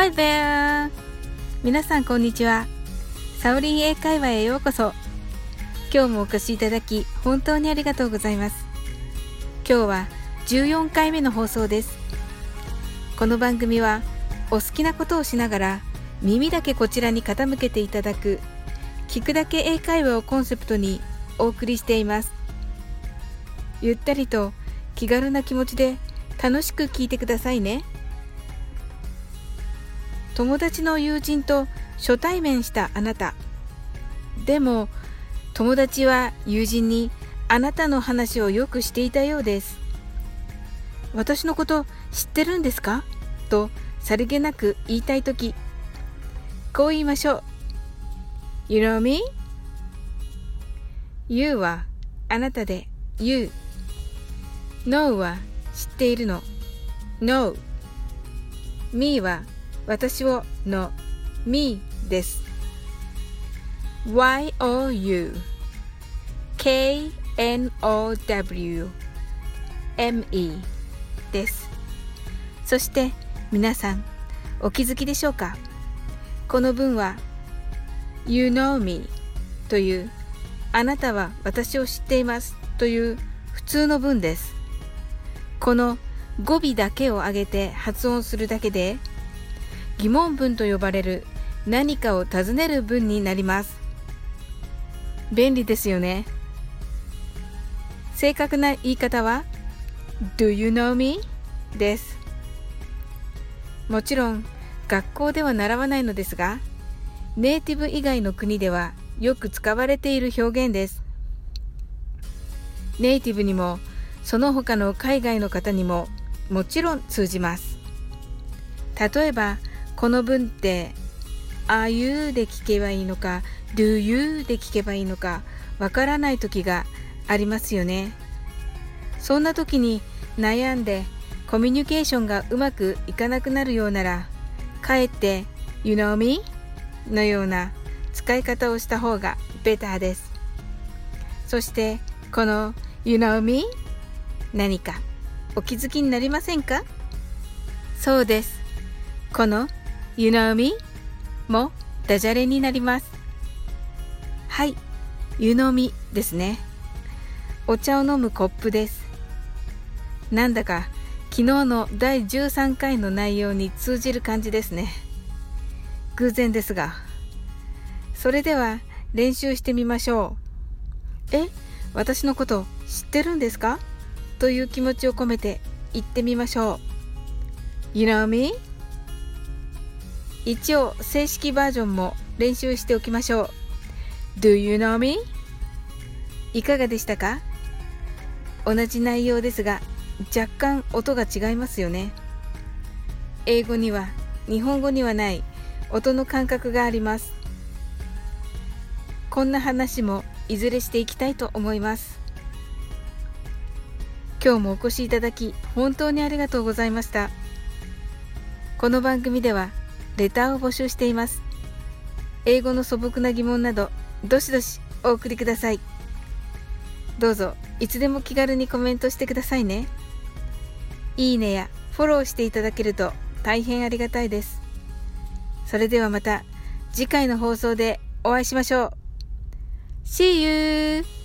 Hi there! 皆さんこんにちは。サオリン英会話へようこそ。今日もお越しいただき本当にありがとうございます。今日は14回目の放送です。この番組はお好きなことをしながら耳だけこちらに傾けていただく聞くだけ英会話をコンセプトにお送りしています。ゆったりと気軽な気持ちで楽しく聞いてくださいね。友達の友人と初対面したあなた。でも友達は友人にあなたの話をよくしていたようです。私のこと知ってるんですか？とさりげなく言いたいとき、こう言いましょう。You know me? You はあなたで You No は知っているの know me は私をの me です。y-o-u k-n-o-w m-e です。そして皆さんお気づきでしょうか？この文は You know me というあなたは私を知っていますという普通の文です。この語尾だけを上げて発音するだけで疑問文と呼ばれる何かを尋ねる文になります。便利ですよね。正確な言い方は Do you know me? です。もちろん学校では習わないのですがネイティブ以外の国ではよく使われている表現です。ネイティブにもその他の海外の方にももちろん通じます。例えばこの文って「Are you」で聞けばいいのか「Do you」で聞けばいいのかわからない時がありますよねそんな時に悩んでコミュニケーションがうまくいかなくなるようならかえって「You know me?」のような使い方をした方がベターですそしてこの「You know me?」何かお気づきになりませんか？そうです。この You know me もダジャレになります。はい、You know me ですね。お茶を飲むコップです。なんだか昨日の第13回の内容に通じる感じですね。偶然ですが。それでは練習してみましょう。え、私のこと知ってるんですかという気持ちを込めて言ってみましょう。You know me? 一応正式バージョンも練習しておきましょう。Do you know me? いかがでしたか？同じ内容ですが若干音が違いますよね。英語には日本語にはない音の感覚があります。こんな話もいずれしていきたいと思います。今日もお越しいただき本当にありがとうございましたこの番組ではレターを募集しています。英語の素朴な疑問などどしどしお送りください。どうぞいつでも気軽にコメントしてくださいね。いいねやフォローしていただけると大変ありがたいです。それではまた次回の放送でお会いしましょう。See you!